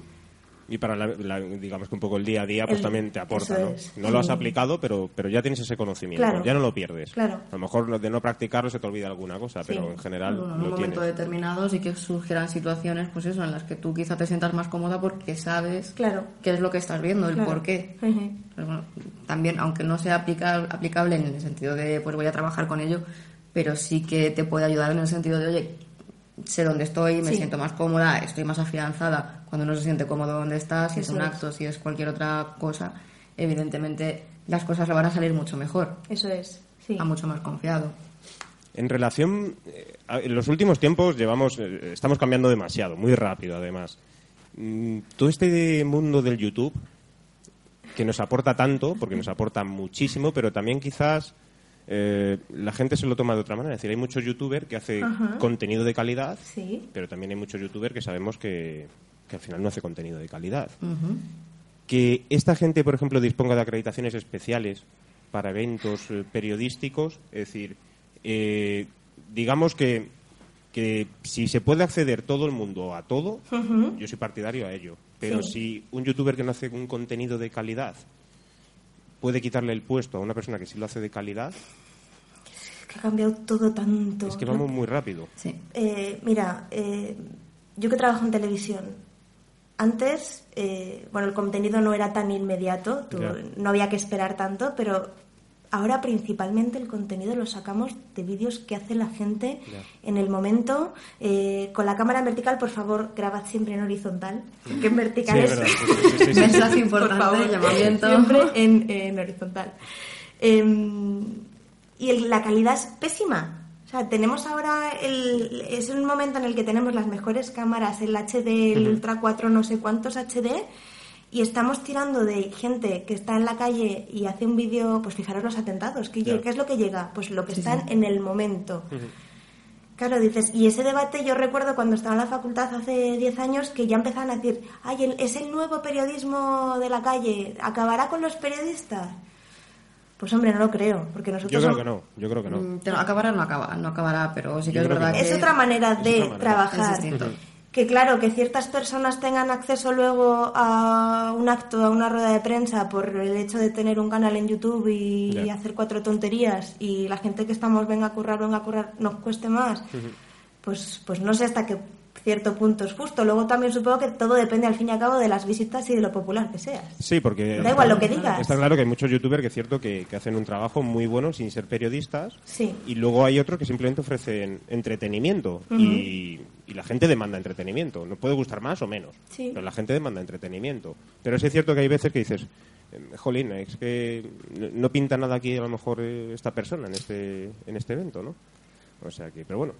S1: Y para, la- la- digamos que un poco el día a día, pues
S3: El-
S1: también te aporta, ¿no?
S3: es.
S1: No lo has aplicado, pero, pero ya tienes ese conocimiento,
S3: Claro.
S1: ya no lo pierdes.
S3: Claro.
S1: A lo mejor de no practicarlo se te olvida alguna cosa, pero en general
S2: Bueno, en un
S1: lo
S2: momento
S1: tienes.
S2: determinado sí que surgirán situaciones, pues eso, en las que tú quizá te sientas más cómoda porque sabes
S3: Claro.
S2: qué es lo que estás viendo, el
S3: Claro.
S2: por qué. Bueno, también, aunque no sea aplica- aplicable en el sentido de, pues voy a trabajar con ello, pero sí que te puede ayudar en el sentido de, oye, sé dónde estoy, me
S3: Sí.
S2: siento más cómoda, estoy más afianzada. Cuando no se siente cómodo donde está, si es un
S3: es.
S2: acto, si es cualquier otra cosa, evidentemente las cosas le van a salir mucho mejor,
S3: Eso es, sí.
S2: a mucho más confiado.
S1: En relación, eh, en los últimos tiempos llevamos, eh, estamos cambiando demasiado, muy rápido además. Mm, Todo este mundo del YouTube, que nos aporta tanto, porque nos aporta muchísimo, pero también quizás eh, la gente se lo toma de otra manera. Es decir, hay muchos youtubers que hacen
S3: Ajá.
S1: contenido de calidad,
S3: Sí.
S1: pero también hay muchos youtubers que sabemos que, que al final no hace contenido de calidad. Que esta gente, por ejemplo, disponga de acreditaciones especiales para eventos eh, periodísticos, es decir, eh, digamos que, que si se puede acceder todo el mundo a todo, yo soy partidario a ello. Pero
S3: Sí.
S1: si un youtuber que no hace un contenido de calidad puede quitarle el puesto a una persona que sí lo hace de calidad,
S3: Es que ha cambiado todo tanto.
S1: es que vamos muy rápido.
S2: Sí.
S3: Eh, mira, eh, yo que trabajo en televisión, antes, eh, bueno, el contenido no era tan inmediato, tú- no había que esperar tanto, pero ahora principalmente el contenido lo sacamos de vídeos que hace la gente en el momento. Eh, con la cámara en vertical, por favor, grabad siempre en horizontal, porque en vertical
S1: Sí,
S3: es...
S1: sí, sí, sí, sí, sí.
S2: Mensaje
S3: Por
S2: importante,
S3: favor,
S2: llamamiento.
S3: Siempre en, en horizontal. Em, y el- la calidad es pésima. O sea, tenemos ahora el, es un momento en el que tenemos las mejores cámaras, el HD, el Ultra 4, no sé cuántos HD, y estamos tirando de gente que está en la calle y hace un vídeo, pues fijaros los atentados, ¿qué, qué es lo que llega? Pues lo que
S2: Sí,
S3: están
S2: sí.
S3: en el momento. Claro, dices, y ese debate yo recuerdo cuando estaba en la facultad hace 10 años que ya empezaban a decir, ay, el- es el nuevo periodismo de la calle, ¿acabará con los periodistas? Pues hombre, no lo creo, porque nosotros...
S1: Yo creo que no, yo creo que no.
S2: Mm, Acabará no acaba, no acabará, pero sí que
S1: Yo
S2: es
S1: que
S2: verdad que...
S3: Es otra manera de
S1: otra manera.
S3: trabajar. Que claro, que ciertas personas tengan acceso luego a un acto, a una rueda de prensa por el hecho de tener un canal en YouTube y hacer cuatro tonterías y la gente que estamos venga a currar, venga a currar, nos cueste más. Pues, pues no sé hasta qué cierto punto es justo. Luego también supongo que todo depende al fin y al cabo de las visitas y de lo popular que seas.
S1: Sí, porque...
S3: Da igual lo que digas.
S1: Está claro que hay muchos youtubers que es cierto que, que hacen un trabajo muy bueno sin ser periodistas.
S3: Sí.
S1: Y luego hay otros que simplemente ofrecen entretenimiento. y, y la gente demanda entretenimiento. No puede gustar más o menos.
S3: Sí.
S1: Pero la gente demanda entretenimiento. Pero sí es cierto que hay veces que dices... eh, Jolín, es que no- pinta nada aquí a lo mejor eh, esta persona en este, en este evento, ¿no? O sea que, pero bueno.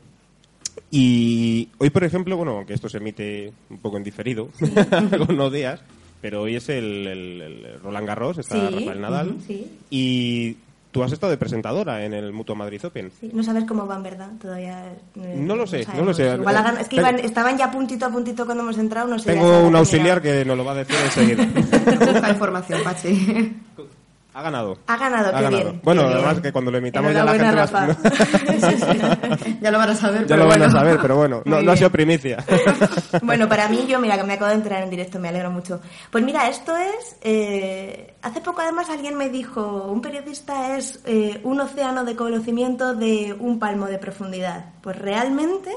S1: Y hoy, por ejemplo, bueno, aunque esto se emite un poco en diferido, con unos días, pero hoy es el, el- el Roland Garros, está
S3: Sí,
S1: Rafael Nadal.
S3: sí.
S1: Y tú has estado de presentadora en el Mutua Madrid Open.
S3: Sí, no sabes cómo van, ¿verdad? Todavía. eh,
S1: No lo sé, no lo sé.
S3: Igual hagan- es que iban- estaban ya puntito a puntito cuando hemos entrado, no sé.
S1: Tengo un auxiliar que nos lo va a decir enseguida.
S2: Busca información, Pachi.
S1: ha ganado.
S3: Ha ganado,
S1: Ha
S3: qué
S1: ganado.
S3: bien.
S1: Bueno,
S3: qué bien.
S1: además que cuando lo imitamos ya la gente...
S3: Rafa. Sí.
S2: ya lo van a saber,
S1: ya
S2: pero
S1: lo van a saber, pero bueno, no, no ha sido primicia.
S3: Bueno, para mí, yo, mira, que me acabo de enterar en directo, me alegro mucho. Pues mira, esto es. eh, hace poco, además, alguien me dijo: un periodista es eh, un océano de conocimiento de un palmo de profundidad. Pues realmente.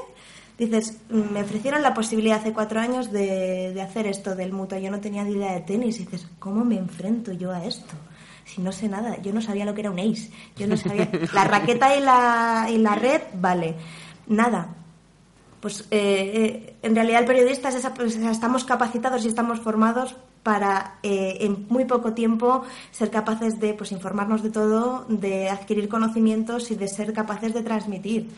S3: Dices, me ofrecieron la posibilidad hace cuatro años de, de hacer esto del mutuo. Yo no tenía ni idea de tenis. Y dices, ¿cómo me enfrento yo a esto? Si no sé nada, yo no sabía lo que era un ace. Yo no sabía. La raqueta y la, y la red, vale. Nada. Pues eh, eh, en realidad el periodista es esa, pues, estamos capacitados y estamos formados para eh, en muy poco tiempo ser capaces de pues informarnos de todo, de adquirir conocimientos y de ser capaces de transmitir.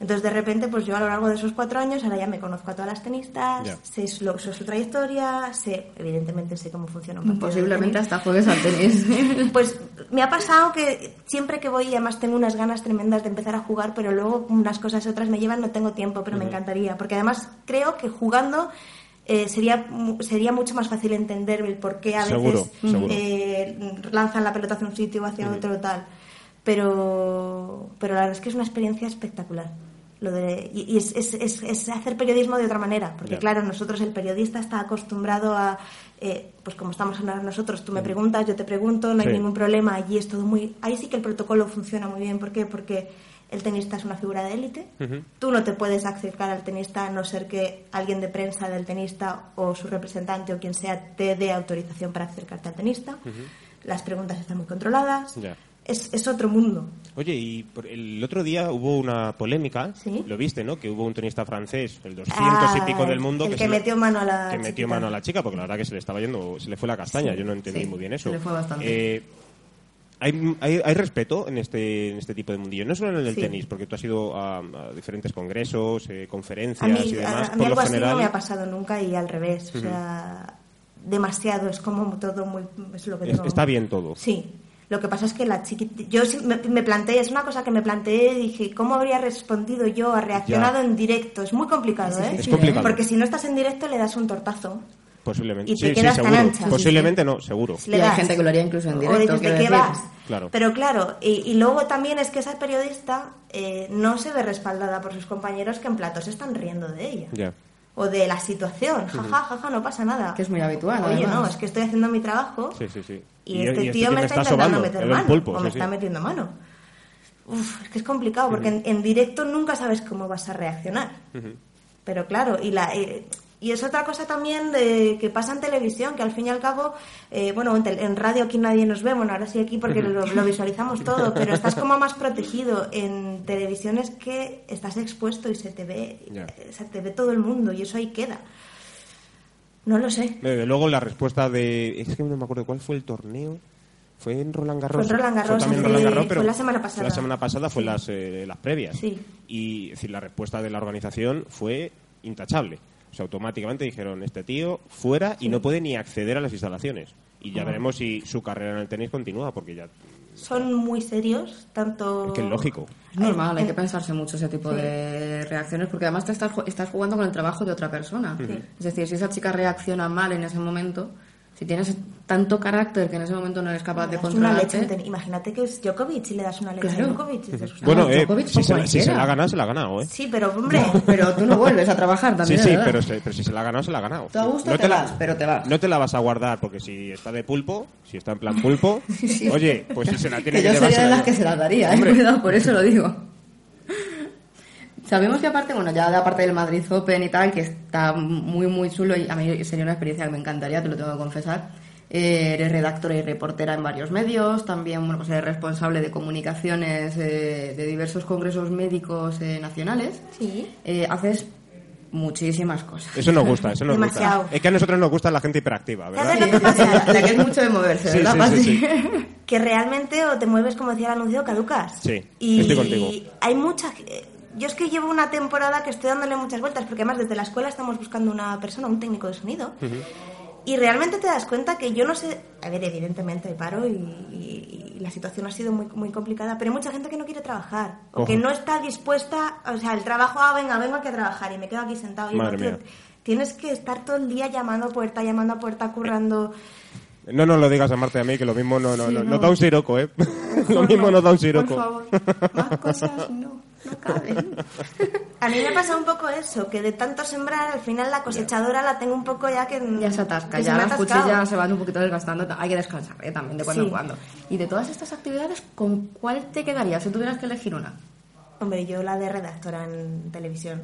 S3: Entonces de repente pues yo a lo largo de esos cuatro años ahora ya me conozco a todas las tenistas, sé lo- sé su trayectoria, sé evidentemente sé cómo funciona un partido de
S2: Posiblemente
S3: tenis.
S2: hasta juegues al tenis.
S3: Pues me ha pasado que siempre que voy, y además tengo unas ganas tremendas de empezar a jugar, pero luego unas cosas y otras me llevan, no tengo tiempo, pero me encantaría. Porque además creo que jugando eh, sería, sería mucho más fácil entender el por qué a veces
S1: Seguro,
S3: eh, lanzan la pelota hacia un sitio o hacia otro tal. Pero, pero la verdad es que es una experiencia espectacular. Lo de, y y es, es- es- es hacer periodismo de otra manera, porque claro, nosotros el periodista está acostumbrado a, eh, pues como estamos ahora nosotros, tú me preguntas, yo te pregunto, no hay ningún problema, allí es todo muy... Ahí sí que el protocolo funciona muy bien, ¿por qué? Porque el tenista es una figura de élite,
S1: Ujú.
S3: tú no te puedes acercar al tenista a no ser que alguien de prensa del tenista o su representante o quien sea te dé autorización para acercarte al tenista, las preguntas están muy controladas. Es, es otro mundo.
S1: Oye, y por- el otro día hubo una polémica,
S3: Sí.
S1: lo viste, ¿no? Que hubo un tenista francés, el 200
S3: Ah,
S1: y pico del mundo,
S3: el que
S1: se le-
S3: metió mano a la
S1: que metió
S3: chiquita.
S1: mano a la chica, porque la verdad que se le estaba yendo, se le fue la castaña, yo no entendí
S2: sí,
S1: muy bien eso.
S2: se le fue bastante.
S1: Eh, hay, hay, hay respeto en este, en este tipo de mundillo, no solo en el del
S3: Sí.
S1: tenis, porque tú has ido a, a diferentes congresos, eh, conferencias
S3: mí,
S1: y demás.
S3: a, a mí
S1: por
S3: algo
S1: lo
S3: así
S1: general,
S3: no me ha pasado nunca y al revés. O sea, demasiado, es como todo muy... Es lo que
S1: es-
S3: tengo.
S1: está bien todo.
S3: Sí. Lo que pasa es que la chiquita... Yo sí me, me planteé, es una cosa que me planteé y dije, ¿cómo habría respondido yo a reaccionado
S1: Ya.
S3: en directo? Es muy complicado, ¿eh?
S1: Es complicado.
S3: Porque si no estás en directo le das un tortazo.
S1: Posiblemente.
S3: Y te
S1: sí,
S3: quedas
S1: sí,
S3: tan ancha.
S1: Posiblemente no, seguro.
S3: Le
S2: y hay gente que lo haría incluso en
S3: O
S2: directo.
S3: dices,
S2: quiero
S3: ¿de qué vas?
S1: Claro.
S3: Pero claro, y, y luego también es que esa periodista eh, no se ve respaldada por sus compañeros que en platos están riendo de ella.
S1: Ya.
S3: O de la situación, jaja, jaja, no pasa nada.
S2: Que es muy habitual,
S3: Oye,
S2: además.
S3: no, es que estoy haciendo mi trabajo
S1: Sí, sí, sí.
S3: y, este
S1: y
S3: tío me
S1: que
S3: está, intentando
S1: sobando,
S3: meter mano
S1: pulpo,
S3: o me está metiendo mano. Uf, es que es complicado porque en, en directo nunca sabes cómo vas a reaccionar. Pero claro, y la eh, y es otra cosa también de, que pasa en televisión, que al fin y al cabo, eh, bueno, en, tel- en radio aquí nadie nos ve, bueno, ahora sí aquí porque lo, lo visualizamos todo, pero estás como más protegido. En televisión es que estás expuesto y se te ve, eh, se te ve todo el mundo y eso ahí queda. No lo sé.
S1: Desde luego la respuesta de... Es que no me acuerdo cuál fue el torneo. Fue en Roland Garros.
S3: Fue en Roland Garros,
S1: Roland pero
S3: fue la semana pasada.
S1: La semana pasada fue las, eh, las previas.
S3: Sí.
S1: Y es decir, la respuesta de la organización fue intachable. O sea, automáticamente dijeron, este tío fuera y no puede ni acceder a las instalaciones. Y ya veremos si su carrera en el tenis continúa, porque ya...
S3: Son muy serios, tanto...
S1: Es que es lógico.
S2: Es normal, hay
S3: En-
S2: que pensarse mucho ese tipo de reacciones porque además te estás, estás jugando con el trabajo de otra persona. Es decir, si esa chica reacciona mal en ese momento, si tienes tanto carácter que en ese momento no eres capaz de
S3: ten- Imagínate que es Djokovic y le das una leche
S2: Claro.
S3: a Djokovic. y dices,
S1: Bueno,
S2: no,
S1: eh,
S2: Djokovic
S1: si, se, la- si se la ha ganado, se la ha ganado, ¿eh?
S3: Sí, pero hombre,
S2: Pero tú no vuelves a trabajar
S1: Sí,
S2: también.
S1: sí,
S2: ¿verdad?
S1: pero, se- pero si se la ha ganado, se la ha ganado.
S2: Tú a gusto
S1: no
S2: te
S1: la,
S2: vas, pero te vas.
S1: No te la vas a guardar, porque si está de pulpo, si está en plan pulpo, oye, pues si se la tiene
S2: que
S1: que,
S2: yo
S1: llevar,
S2: sería
S1: se
S2: de
S1: la
S2: las que se las daría, ¿eh? Cuidado, por eso lo digo. Sabemos que aparte, bueno, ya de aparte del Madrid Open y tal, que está muy, muy chulo y a mí sería una experiencia que me encantaría, te lo tengo que confesar. Eh, eres redactora y reportera en varios medios, también bueno, pues eres responsable de comunicaciones eh, de diversos congresos médicos eh, nacionales.
S3: Sí.
S2: Eh, haces muchísimas cosas.
S1: Eso nos gusta, eso nos
S3: Demasiado.
S1: gusta. Es que a nosotros nos gusta la gente hiperactiva, ¿verdad?
S3: ¿Sabes lo que pasa?
S2: La, la que es mucho de moverse,
S1: Sí,
S2: ¿verdad,
S1: sí, sí,
S3: que realmente o te mueves como decía el anuncio o caducas.
S1: Sí,
S3: y
S1: estoy contigo.
S3: hay muchas yo es que llevo una temporada que estoy dándole muchas vueltas porque además desde la escuela estamos buscando una persona, un técnico de sonido. Y realmente te das cuenta que yo no sé, a ver, evidentemente hay paro y, y- y la situación ha sido muy, muy complicada, pero hay mucha gente que no quiere trabajar o que no está dispuesta, o sea, el trabajo, ah, venga, vengo aquí a trabajar y me quedo aquí sentado. Y
S1: Madre
S3: no,
S1: mía.
S3: Tienes que estar todo el día llamando a puerta, llamando a puerta, currando.
S1: No nos lo digas a Marte y a mí, que lo mismo no, no,
S2: Sí,
S1: no,
S2: no.
S1: nos da un siroco, ¿eh? lo mismo nos da un siroco.
S2: Por favor, más cosas no, no caben.
S3: A mí me pasa un poco eso, que de tanto sembrar, al final la cosechadora la tengo un poco ya que...
S2: Ya se atasca,
S3: se
S2: ya las cuchillas se van un poquito desgastando. Hay que descansar ¿eh? también de cuando
S3: Sí.
S2: en cuando. Y de todas estas actividades, ¿con cuál te quedarías si tuvieras que elegir una?
S3: Hombre, yo la de redactora en televisión,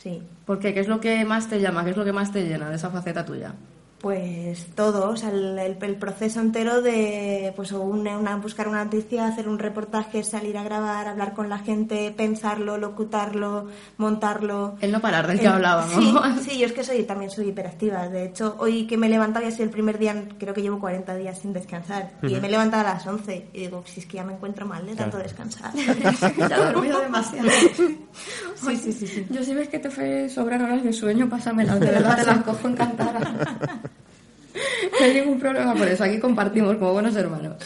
S3: sí.
S2: ¿Por qué? ¿Qué es lo que más te llama? ¿Qué es lo que más te llena de esa faceta tuya?
S3: Pues todo, o sea, el, el- el proceso entero de pues una, una- buscar una noticia, hacer un reportaje, salir a grabar, hablar con la gente, pensarlo, locutarlo, montarlo.
S2: El no parar del que hablábamos.
S3: Sí, sí, yo es que soy también soy hiperactiva. De hecho, hoy que me he levantado y ha sido el primer día, creo que llevo 40 días sin descansar. Y me he levantado a las 11 y digo, si es que ya me encuentro mal de tanto descansar.
S2: ya he dormido demasiado.
S3: Sí, sí, sí, sí.
S2: Yo si ves que te fue sobrar horas de sueño, pásamelas, de verdad te las cojo encantada. No hay ningún problema por eso. Aquí compartimos como buenos hermanos.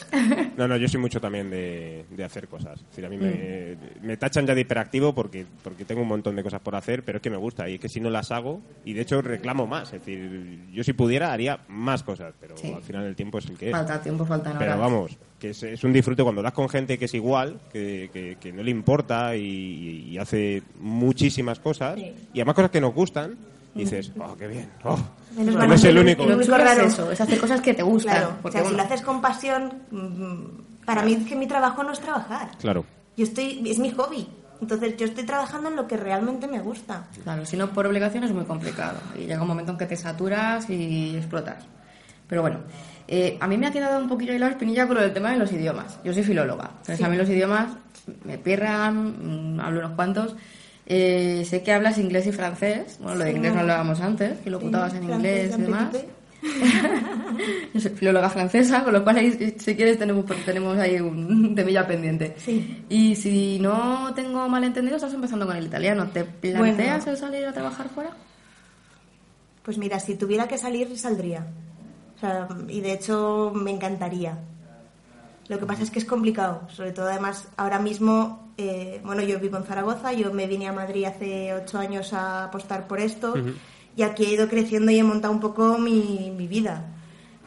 S1: No, no, yo soy mucho también de, de hacer cosas. Es decir, a mí me, me tachan ya de hiperactivo porque, porque tengo un montón de cosas por hacer, pero es que me gusta y es que si no las hago, y de hecho reclamo más. Es decir, yo si pudiera haría más cosas, pero
S2: Sí.
S1: al final el tiempo es el que es.
S2: Falta tiempo, faltan horas.
S1: Pero vamos, que es, es un disfrute cuando das con gente que es igual, que, que- que no le importa y, y hace muchísimas cosas,
S3: Sí.
S1: y además cosas que nos gustan, y dices, oh, qué bien, oh,
S3: Menos
S1: no es el único.
S2: Lo
S3: único
S2: chulo es
S3: raro.
S2: eso, es hacer cosas que te gustan.
S3: Claro, o
S2: porque,
S3: sea, si
S2: bueno,
S3: lo haces con pasión, mm, para mí es que mi trabajo no es trabajar.
S1: Claro.
S3: Yo estoy, es mi hobby. Entonces yo estoy trabajando en lo que realmente me gusta.
S2: Claro, si no por obligación es muy complicado. Y llega un momento en que te saturas y explotas. Pero bueno, eh, a mí me ha quedado un poquillo ahí la espinilla con lo del tema de los idiomas. Yo soy filóloga. Entonces
S3: Sí.
S2: a mí los idiomas me pierran, mm, hablo unos cuantos. Eh, sé que hablas inglés y francés. Bueno, lo de inglés no
S3: no.
S2: hablábamos antes, que lo putabas en inglés y demás. Yo soy filóloga francesa, con lo cual ahí, si quieres tenemos, tenemos ahí un temilla pendiente.
S3: Sí.
S2: Y si no tengo malentendido, estás empezando con el italiano. ¿Te planteas
S3: Bueno.
S2: el salir a trabajar fuera?
S3: Pues mira, si tuviera que salir, saldría. O sea, y de hecho me encantaría. Lo que pasa es que es complicado, sobre todo además ahora mismo, eh, bueno, yo vivo en Zaragoza, yo me vine a Madrid hace ocho años a apostar por esto y aquí he ido creciendo y he montado un poco mi, mi vida.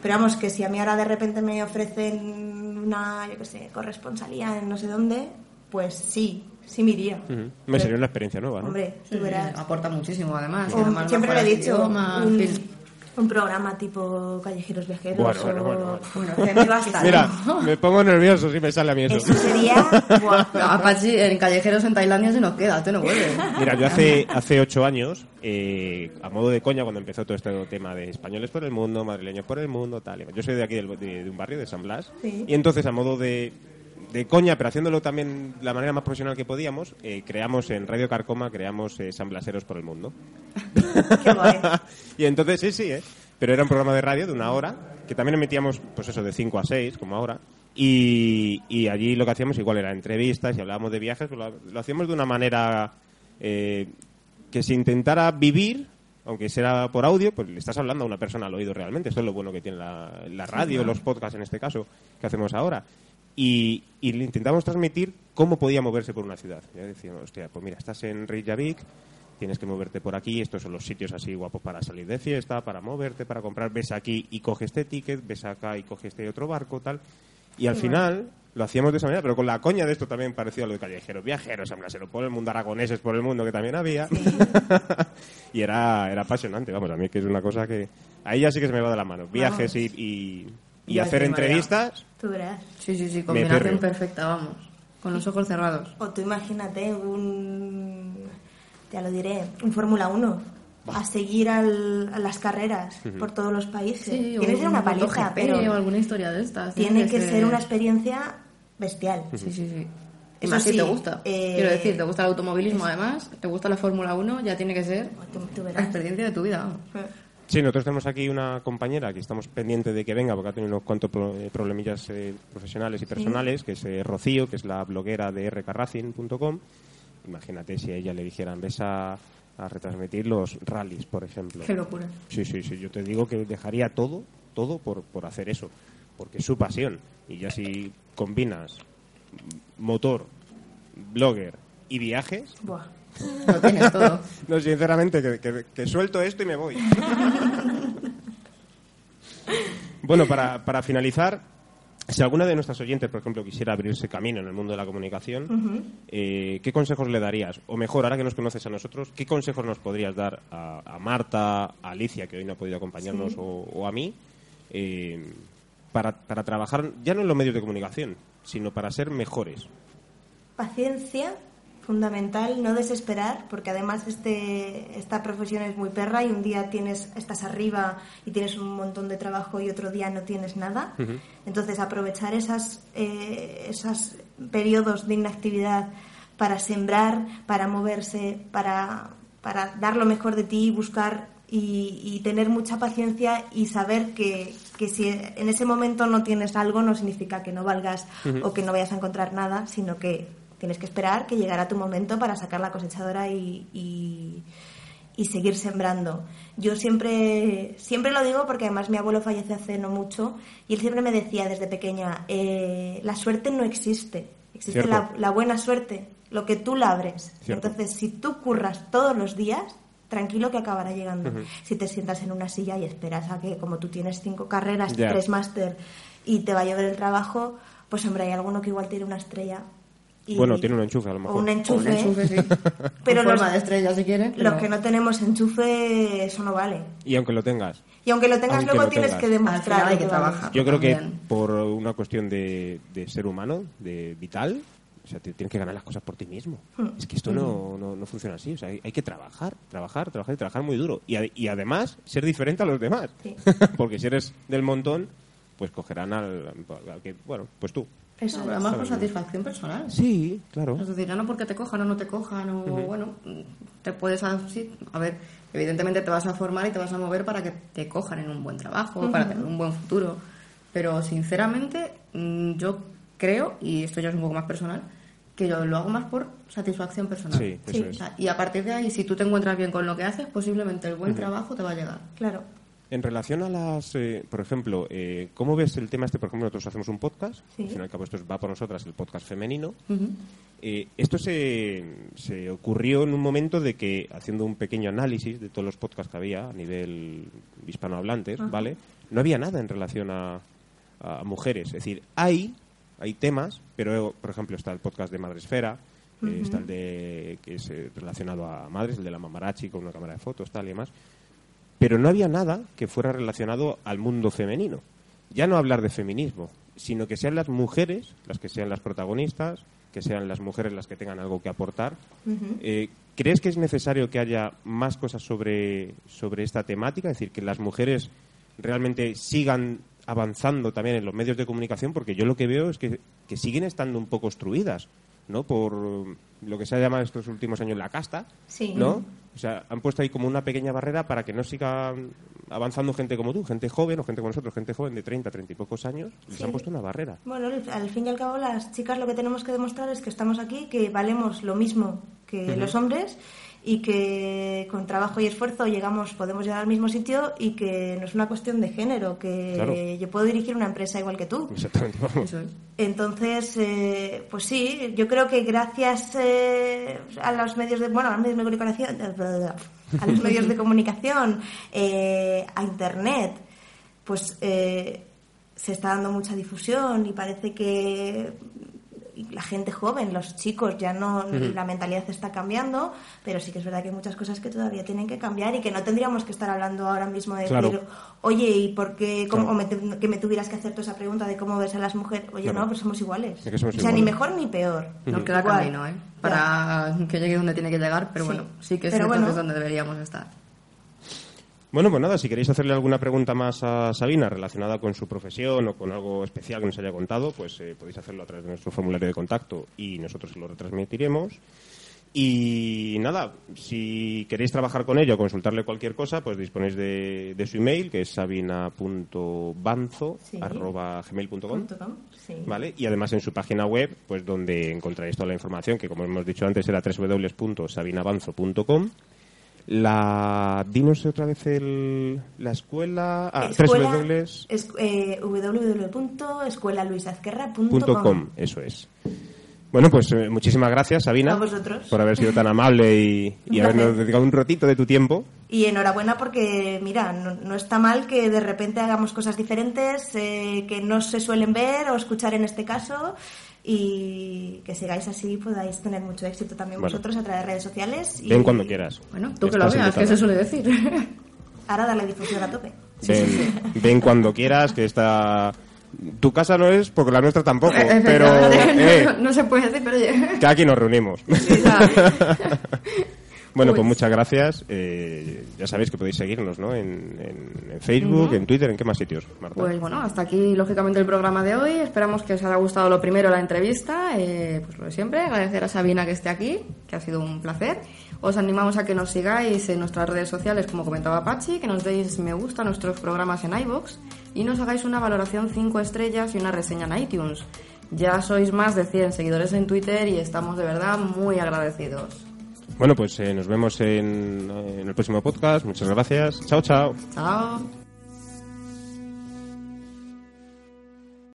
S3: Pero vamos, que si a mí ahora de repente me ofrecen una, yo qué sé, corresponsalía en no sé dónde, pues sí, sí me iría.
S1: Ujú. Me sería una experiencia nueva, ¿no?
S3: Hombre, tú verás.
S2: Aporta muchísimo, además.
S3: O-
S2: además
S3: siempre lo he dicho,
S2: idioma,
S3: un. Un programa tipo Callejeros Viajeros
S1: Bueno,
S3: o...
S1: bueno, bueno,
S2: Bueno, que me basta.
S1: Mira,
S2: ¿no?
S1: me pongo nervioso si me sale a mí eso.
S3: Eso sería... buah.
S2: No, Apache, en callejeros en Tailandia se nos queda, te no vuelve.
S1: Mira, yo hace, hace ocho años, eh, a modo de coña, cuando empezó todo este tema de españoles por el mundo, madrileños por el mundo, tal. Yo soy de aquí, del- de, de un barrio, de San Blas.
S3: Sí.
S1: Y entonces, a modo de, de coña, pero haciéndolo también de la manera más profesional que podíamos, eh, creamos en Radio Carcoma, creamos eh, San Blaseros por el mundo.
S3: Qué guay.
S1: y entonces, sí, sí, ¿eh? Pero era un programa de radio de una hora, que también emitíamos, pues eso, de 5 a 6, como ahora. Y, y allí lo que hacíamos igual era entrevistas y hablábamos de viajes, pues lo, lo hacíamos de una manera eh, que se intentara vivir, aunque sea por audio, pues le estás hablando a una persona al oído realmente. Esto es lo bueno que tiene la, la radio, los podcasts en este caso, que hacemos ahora. Y, y le intentamos transmitir cómo podía moverse por una ciudad. Ya decíamos, hostia, pues mira, estás en Reykjavik, tienes que moverte por aquí, estos son los sitios así guapos para salir de fiesta, para moverte, para comprar, ves aquí y coges este ticket, ves acá y coges este otro barco, tal. Y al final lo hacíamos de esa manera, pero con la coña de esto también parecido a lo de callejeros, viajeros, amblaseros por el mundo, aragoneses por el mundo, que también había. y era, era apasionante, vamos, a mí que es una cosa que... Ahí ya sí que se me va de la mano. Viajes y, y, y hacer entrevistas.
S3: Tú verás.
S2: Sí, sí, sí, combinación perfecta, vamos. Con los ojos cerrados.
S3: O tú imagínate un... Ya lo diré, un Fórmula 1. A seguir al- a las carreras por todos los países.
S2: Sí,
S3: tiene que ser una
S2: un
S3: paliza, pero
S2: o alguna historia de estas.
S3: tiene que ser una experiencia bestial.
S2: Sí, sí, sí. Y
S3: Eso
S2: más si
S3: sí,
S2: te gusta.
S3: eh,
S2: Quiero decir, te gusta el automovilismo además, te gusta la Fórmula 1, ya tiene que ser
S3: Tú, tú
S2: la experiencia de tu vida. vamos.
S1: Sí, nosotros tenemos aquí una compañera que estamos pendientes de que venga porque ha tenido unos cuantos eh, problemillas eh, profesionales y personales, que es eh, Rocío, que es la bloguera de rkRacing.com. Imagínate si a ella le dijeran, ves a, a retransmitir los rallies, por ejemplo.
S2: Qué locura.
S1: Sí, sí, sí, yo te digo que dejaría todo, todo por, por hacer eso, porque es su pasión. Y ya si combinas motor, blogger y viajes,
S3: Buah.
S2: Lo tienes todo.
S1: no, sinceramente, que, que- que suelto esto y me voy. bueno, para, para finalizar, si alguna de nuestras oyentes, por ejemplo, quisiera abrirse camino en el mundo de la comunicación, eh, ¿qué consejos le darías? O mejor, ahora que nos conoces a nosotros, ¿qué consejos nos podrías dar a, a Marta, a Alicia, que hoy no ha podido acompañarnos, o, o a mí, eh, para, para trabajar ya no en los medios de comunicación, sino para ser mejores?
S3: Paciencia, fundamental, no desesperar, porque además este, esta profesión es muy perra y un día tienes, estás arriba y tienes un montón de trabajo y otro día no tienes nada. Entonces aprovechar esas, eh, esos periodos de inactividad para sembrar, para moverse, para, para dar lo mejor de ti, buscar y, y tener mucha paciencia y saber que, que si en ese momento no tienes algo no significa que no valgas o que no vayas a encontrar nada, sino que tienes que esperar que llegara tu momento para sacar la cosechadora y, y, y seguir sembrando. Yo siempre, siempre lo digo porque además mi abuelo falleció hace no mucho y él siempre me decía desde pequeña, eh, la suerte no existe, existe la, la, buena suerte, lo que tú labres. Entonces, si tú curras todos los días, tranquilo que acabará llegando. Si te sientas en una silla y esperas a que, como tú tienes cinco carreras, tres máster y te va a llevar el trabajo, pues hombre, hay alguno que igual tiene una estrella
S1: bueno, tiene un enchufe a lo mejor.
S3: Un enchufe.
S2: Un enchufe sí.
S3: pero
S2: los, forma de estrella, si quieres.
S3: Los que no tenemos enchufe, eso no vale.
S1: Y aunque lo tengas.
S3: Y aunque lo tengas, luego tienes que demostrar.
S2: Hay que trabajar.
S1: Yo creo que por una cuestión de, de, ser humano, de vital, o sea, tienes que ganar las cosas por ti mismo. Hmm. Es que esto no, no, no, funciona así. O sea, hay, hay, que trabajar, trabajar, trabajar y trabajar muy duro. Y, y además, ser diferente a los demás. Sí. Porque si eres del montón, pues cogerán al, al que, bueno, pues tú.
S2: Eso, además por satisfacción personal.
S1: Sí, claro.
S2: Es decir, ya no porque te cojan o no te cojan, o bueno, te puedes. Sí, a ver, evidentemente te vas a formar y te vas a mover para que te cojan en un buen trabajo, para tener un buen futuro. Pero sinceramente, mm, yo creo, y esto ya es un poco más personal, que yo lo hago más por satisfacción personal.
S1: Sí, eso Es.
S2: y a partir de ahí, si tú te encuentras bien con lo que haces, posiblemente el buen trabajo te va a llegar.
S3: Claro.
S1: En relación a las, eh, por ejemplo, eh, ¿cómo ves el tema este? Por ejemplo, nosotros hacemos un podcast, al fin y al cabo esto va por nosotras, el podcast femenino. eh, esto se, se, ocurrió en un momento de que, haciendo un pequeño análisis de todos los podcasts que había a nivel hispanohablantes, ¿vale? No había nada en relación a, a, mujeres. Es decir, hay, hay temas, pero, por ejemplo, está el podcast de Madresfera, eh, está el de que es eh, relacionado a madres, el de la mamarachi con una cámara de fotos, tal y demás pero no había nada que fuera relacionado al mundo femenino. Ya no hablar de feminismo, sino que sean las mujeres las que sean las protagonistas, que sean las mujeres las que tengan algo que aportar. Uh -huh. eh, ¿Crees que es necesario que haya más cosas sobre, sobre esta temática? Es decir, que las mujeres realmente sigan avanzando también en los medios de comunicación, porque yo lo que veo es que, que siguen estando un poco obstruidas. ¿no? Por lo que se ha llamado estos últimos años la casta,
S3: sí.
S1: ¿no? O sea, han puesto ahí como una pequeña barrera para que no siga avanzando gente como tú, gente joven o gente como nosotros, gente joven de 30, 30 y pocos años, les sí. han puesto una barrera.
S3: Bueno, al fin y al cabo las chicas lo que tenemos que demostrar es que estamos aquí, que valemos lo mismo que uh -huh. los hombres y que con trabajo y esfuerzo llegamos, podemos llegar al mismo sitio y que no es una cuestión de género, que
S1: claro.
S3: yo puedo dirigir una empresa igual que tú.
S1: Exactamente.
S3: Entonces, eh, pues sí, yo creo que gracias eh, a los medios de, bueno, a los medios de comunicación, a los medios de comunicación, eh, a internet, pues eh, se está dando mucha difusión y parece que la gente joven, los chicos, ya no, uh -huh. la mentalidad está cambiando, pero sí que es verdad que hay muchas cosas que todavía tienen que cambiar y que no tendríamos que estar hablando ahora mismo de
S1: claro.
S3: decir, oye, ¿y por qué? Cómo, claro. me, que me tuvieras que hacer toda esa pregunta de cómo ves a las mujeres. Oye, claro. no, pues somos iguales.
S1: Es que somos
S3: o sea,
S1: iguales.
S3: ni mejor ni peor.
S2: Uh -huh. Nos queda Igual. camino, ¿eh? Para ya. que llegue donde tiene que llegar, pero sí. bueno, sí que es, pero bueno. es donde deberíamos estar.
S1: Bueno, pues nada, si queréis hacerle alguna pregunta más a Sabina relacionada con su profesión o con algo especial que nos haya contado, pues eh, podéis hacerlo a través de nuestro formulario de contacto y nosotros lo retransmitiremos. Y nada, si queréis trabajar con ella o consultarle cualquier cosa, pues disponéis de, de su email, que es sabina.banzo.gmail.com.
S3: Sí. Sí.
S1: ¿Vale? Y además en su página web, pues donde encontraréis toda la información, que como hemos dicho antes era www.sabinabanzo.com. La, dinos otra vez el, la escuela. Ah,
S3: escuela w, es, eh, www.escuelaluisazquerra.com.
S1: Eso es. Bueno, pues eh, muchísimas gracias, Sabina,
S3: a vosotros.
S1: por haber sido tan amable y, y habernos dedicado un ratito de tu tiempo.
S3: Y enhorabuena porque, mira, no, no, está mal que de repente hagamos cosas diferentes eh, que no se suelen ver o escuchar en este caso y que sigáis así podáis tener mucho éxito también bueno. vosotros a través de redes sociales. Y...
S1: Ven cuando quieras.
S2: Bueno, tú que lo veas, que se suele decir.
S3: Ahora darle difusión a tope.
S1: Ven, sí, sí. ven cuando quieras, que está... Tu casa no es, porque la nuestra tampoco, pero...
S2: Eh, no, no, se puede decir, pero...
S1: Que aquí nos reunimos. Bueno, pues, pues, muchas gracias. Eh, ya sabéis que podéis seguirnos, ¿no? En, en, en Facebook, uh -huh. en Twitter, ¿en qué más sitios, Marta?
S2: Pues bueno, hasta aquí, lógicamente, el programa de hoy. Esperamos que os haya gustado lo primero, la entrevista. Eh, pues lo de siempre, agradecer a Sabina que esté aquí, que ha sido un placer. Os animamos a que nos sigáis en nuestras redes sociales, como comentaba Pachi, que nos deis me gusta a nuestros programas en iVoox y nos hagáis una valoración 5 estrellas y una reseña en iTunes. Ya sois más de 100 seguidores en Twitter y estamos de verdad muy agradecidos.
S1: Bueno, pues eh, nos vemos en, en el próximo podcast. Muchas gracias. Chao, chao.
S2: Chao.